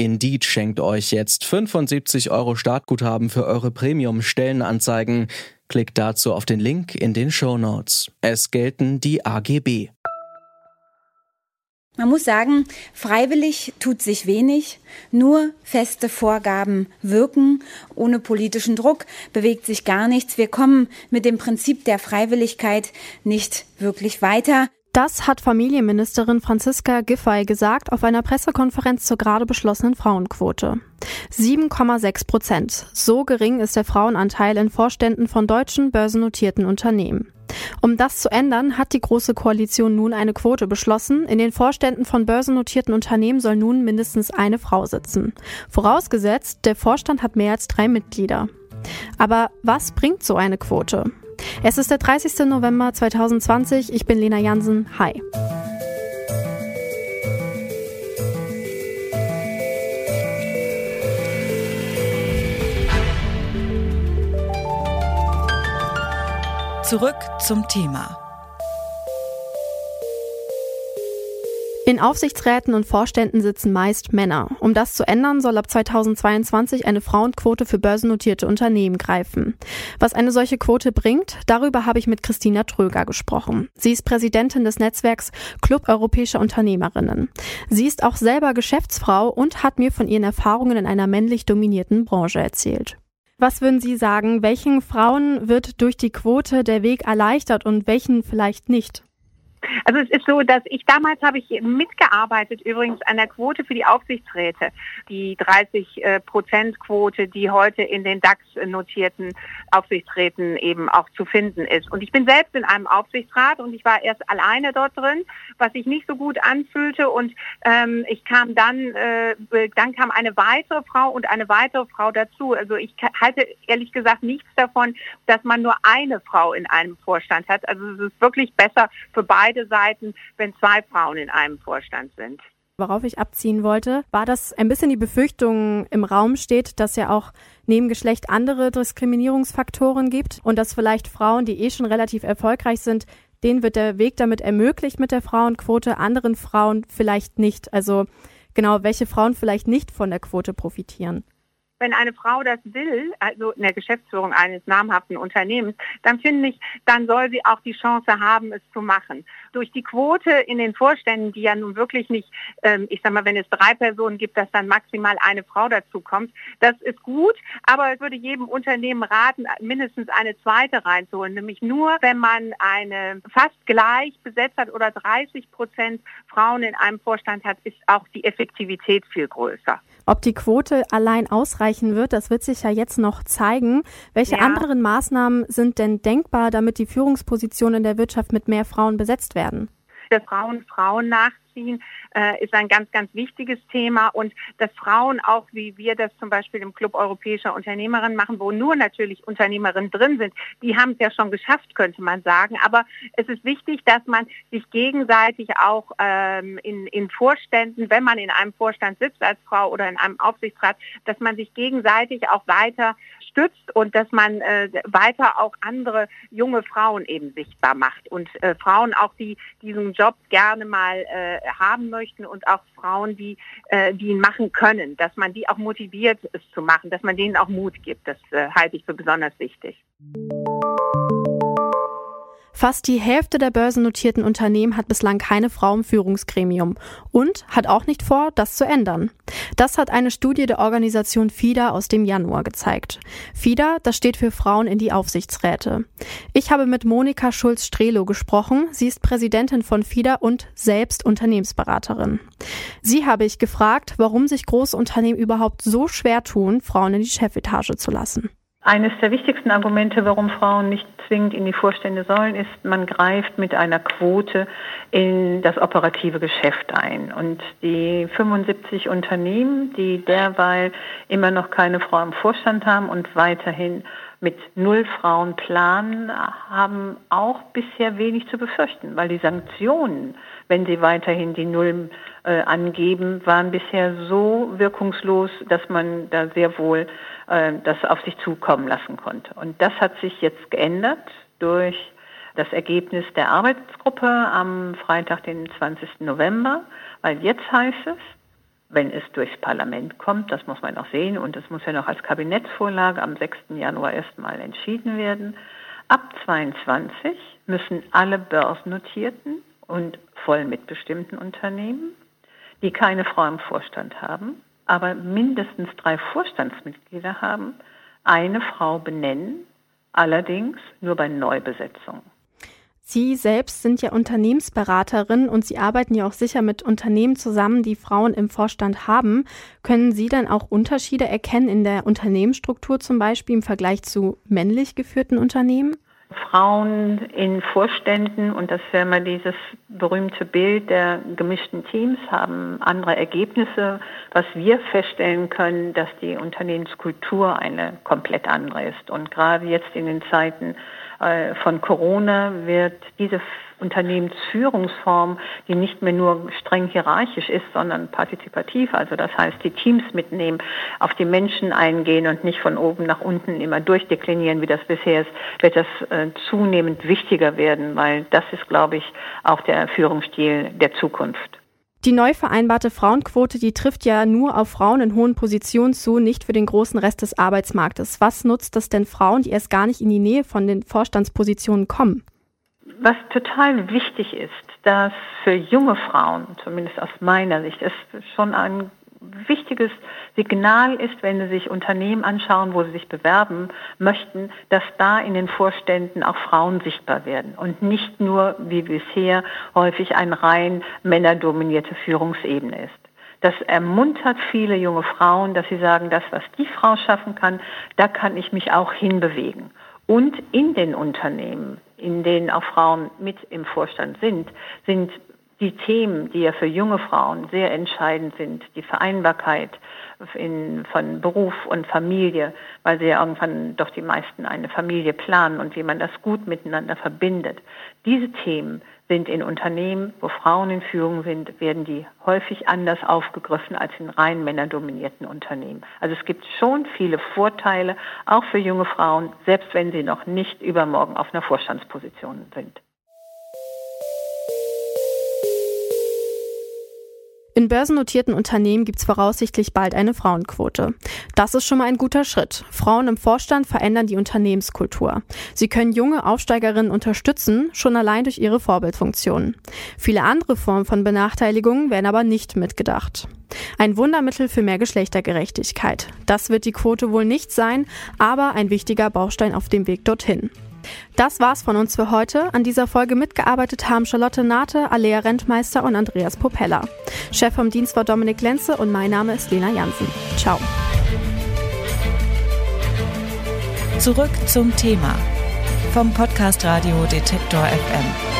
Indeed schenkt euch jetzt 75 Euro Startguthaben für eure Premium-Stellenanzeigen. Klickt dazu auf den Link in den Show Notes. Es gelten die AGB. Man muss sagen, freiwillig tut sich wenig, nur feste Vorgaben wirken. Ohne politischen Druck bewegt sich gar nichts. Wir kommen mit dem Prinzip der Freiwilligkeit nicht wirklich weiter. Das hat Familienministerin Franziska Giffey gesagt auf einer Pressekonferenz zur gerade beschlossenen Frauenquote. 7,6 Prozent. So gering ist der Frauenanteil in Vorständen von deutschen börsennotierten Unternehmen. Um das zu ändern, hat die Große Koalition nun eine Quote beschlossen. In den Vorständen von börsennotierten Unternehmen soll nun mindestens eine Frau sitzen. Vorausgesetzt, der Vorstand hat mehr als drei Mitglieder. Aber was bringt so eine Quote? Es ist der 30. November 2020. Ich bin Lena Jansen. Hi. Zurück zum Thema. In Aufsichtsräten und Vorständen sitzen meist Männer. Um das zu ändern, soll ab 2022 eine Frauenquote für börsennotierte Unternehmen greifen. Was eine solche Quote bringt, darüber habe ich mit Christina Tröger gesprochen. Sie ist Präsidentin des Netzwerks Club Europäischer Unternehmerinnen. Sie ist auch selber Geschäftsfrau und hat mir von ihren Erfahrungen in einer männlich dominierten Branche erzählt. Was würden Sie sagen, welchen Frauen wird durch die Quote der Weg erleichtert und welchen vielleicht nicht? Also es ist so, dass ich damals habe ich mitgearbeitet übrigens an der Quote für die Aufsichtsräte, die 30 äh, Prozent Quote, die heute in den DAX notierten Aufsichtsräten eben auch zu finden ist. Und ich bin selbst in einem Aufsichtsrat und ich war erst alleine dort drin, was sich nicht so gut anfühlte und ähm, ich kam dann, äh, dann kam eine weitere Frau und eine weitere Frau dazu. Also ich halte ehrlich gesagt nichts davon, dass man nur eine Frau in einem Vorstand hat. Also es ist wirklich besser für beide beide Seiten, wenn zwei Frauen in einem Vorstand sind. Worauf ich abziehen wollte, war, dass ein bisschen die Befürchtung im Raum steht, dass ja auch neben Geschlecht andere Diskriminierungsfaktoren gibt und dass vielleicht Frauen, die eh schon relativ erfolgreich sind, denen wird der Weg damit ermöglicht mit der Frauenquote, anderen Frauen vielleicht nicht. Also genau, welche Frauen vielleicht nicht von der Quote profitieren wenn eine Frau das will, also in der Geschäftsführung eines namhaften Unternehmens, dann finde ich, dann soll sie auch die Chance haben, es zu machen. Durch die Quote in den Vorständen, die ja nun wirklich nicht, ähm, ich sag mal, wenn es drei Personen gibt, dass dann maximal eine Frau dazu kommt, das ist gut, aber ich würde jedem Unternehmen raten, mindestens eine zweite reinzuholen, nämlich nur, wenn man eine fast gleich besetzt hat oder 30 Prozent Frauen in einem Vorstand hat, ist auch die Effektivität viel größer. Ob die Quote allein ausreichen wird, das wird sich ja jetzt noch zeigen. Welche ja. anderen Maßnahmen sind denn denkbar, damit die Führungspositionen in der Wirtschaft mit mehr Frauen besetzt werden? Dass Frauen Erziehen äh, ist ein ganz, ganz wichtiges Thema und dass Frauen auch, wie wir das zum Beispiel im Club Europäischer Unternehmerinnen machen, wo nur natürlich Unternehmerinnen drin sind, die haben es ja schon geschafft, könnte man sagen. Aber es ist wichtig, dass man sich gegenseitig auch ähm, in, in Vorständen, wenn man in einem Vorstand sitzt als Frau oder in einem Aufsichtsrat, dass man sich gegenseitig auch weiter stützt und dass man äh, weiter auch andere junge Frauen eben sichtbar macht und äh, Frauen auch, die diesen Job gerne mal äh, haben möchten und auch Frauen, die, äh, die ihn machen können, dass man die auch motiviert, es zu machen, dass man denen auch Mut gibt. Das äh, halte ich für besonders wichtig. Fast die Hälfte der börsennotierten Unternehmen hat bislang keine Frau im Führungsgremium und hat auch nicht vor, das zu ändern. Das hat eine Studie der Organisation FIDA aus dem Januar gezeigt. FIDA, das steht für Frauen in die Aufsichtsräte. Ich habe mit Monika Schulz-Strelo gesprochen. Sie ist Präsidentin von FIDA und selbst Unternehmensberaterin. Sie habe ich gefragt, warum sich große Unternehmen überhaupt so schwer tun, Frauen in die Chefetage zu lassen. Eines der wichtigsten Argumente, warum Frauen nicht zwingend in die Vorstände sollen, ist, man greift mit einer Quote in das operative Geschäft ein. Und die 75 Unternehmen, die derweil immer noch keine Frau im Vorstand haben und weiterhin mit null Frauen planen, haben auch bisher wenig zu befürchten, weil die Sanktionen, wenn sie weiterhin die Null äh, angeben, waren bisher so wirkungslos, dass man da sehr wohl äh, das auf sich zukommen lassen konnte. Und das hat sich jetzt geändert durch das Ergebnis der Arbeitsgruppe am Freitag, den 20. November, weil jetzt heißt es, wenn es durchs Parlament kommt, das muss man noch sehen und es muss ja noch als Kabinettsvorlage am 6. Januar erstmal entschieden werden. Ab 22 müssen alle börsennotierten und voll mitbestimmten Unternehmen, die keine Frau im Vorstand haben, aber mindestens drei Vorstandsmitglieder haben, eine Frau benennen, allerdings nur bei Neubesetzungen. Sie selbst sind ja Unternehmensberaterin und Sie arbeiten ja auch sicher mit Unternehmen zusammen, die Frauen im Vorstand haben. Können Sie dann auch Unterschiede erkennen in der Unternehmensstruktur zum Beispiel im Vergleich zu männlich geführten Unternehmen? Frauen in Vorständen und das wäre mal dieses berühmte Bild der gemischten Teams haben andere Ergebnisse. Was wir feststellen können, dass die Unternehmenskultur eine komplett andere ist. Und gerade jetzt in den Zeiten von Corona wird diese Unternehmensführungsform, die nicht mehr nur streng hierarchisch ist, sondern partizipativ, also das heißt die Teams mitnehmen, auf die Menschen eingehen und nicht von oben nach unten immer durchdeklinieren, wie das bisher ist, wird das äh, zunehmend wichtiger werden, weil das ist, glaube ich, auch der Führungsstil der Zukunft. Die neu vereinbarte Frauenquote, die trifft ja nur auf Frauen in hohen Positionen zu, nicht für den großen Rest des Arbeitsmarktes. Was nutzt das denn Frauen, die erst gar nicht in die Nähe von den Vorstandspositionen kommen? Was total wichtig ist, dass für junge Frauen, zumindest aus meiner Sicht, es schon ein wichtiges Signal ist, wenn Sie sich Unternehmen anschauen, wo Sie sich bewerben möchten, dass da in den Vorständen auch Frauen sichtbar werden und nicht nur wie bisher häufig eine rein männerdominierte Führungsebene ist. Das ermuntert viele junge Frauen, dass sie sagen, das, was die Frau schaffen kann, da kann ich mich auch hinbewegen. Und in den Unternehmen, in denen auch Frauen mit im Vorstand sind, sind die Themen, die ja für junge Frauen sehr entscheidend sind, die Vereinbarkeit in, von Beruf und Familie, weil sie ja irgendwann doch die meisten eine Familie planen und wie man das gut miteinander verbindet. Diese Themen sind in Unternehmen, wo Frauen in Führung sind, werden die häufig anders aufgegriffen als in rein männerdominierten Unternehmen. Also es gibt schon viele Vorteile, auch für junge Frauen, selbst wenn sie noch nicht übermorgen auf einer Vorstandsposition sind. In börsennotierten Unternehmen gibt es voraussichtlich bald eine Frauenquote. Das ist schon mal ein guter Schritt. Frauen im Vorstand verändern die Unternehmenskultur. Sie können junge Aufsteigerinnen unterstützen, schon allein durch ihre Vorbildfunktion. Viele andere Formen von Benachteiligungen werden aber nicht mitgedacht. Ein Wundermittel für mehr Geschlechtergerechtigkeit. Das wird die Quote wohl nicht sein, aber ein wichtiger Baustein auf dem Weg dorthin. Das war's von uns für heute. An dieser Folge mitgearbeitet haben Charlotte Nate, Alea Rentmeister und Andreas Popella. Chef vom Dienst war Dominik Lenze und mein Name ist Lena Jansen. Ciao. Zurück zum Thema vom Podcast Radio Detektor FM.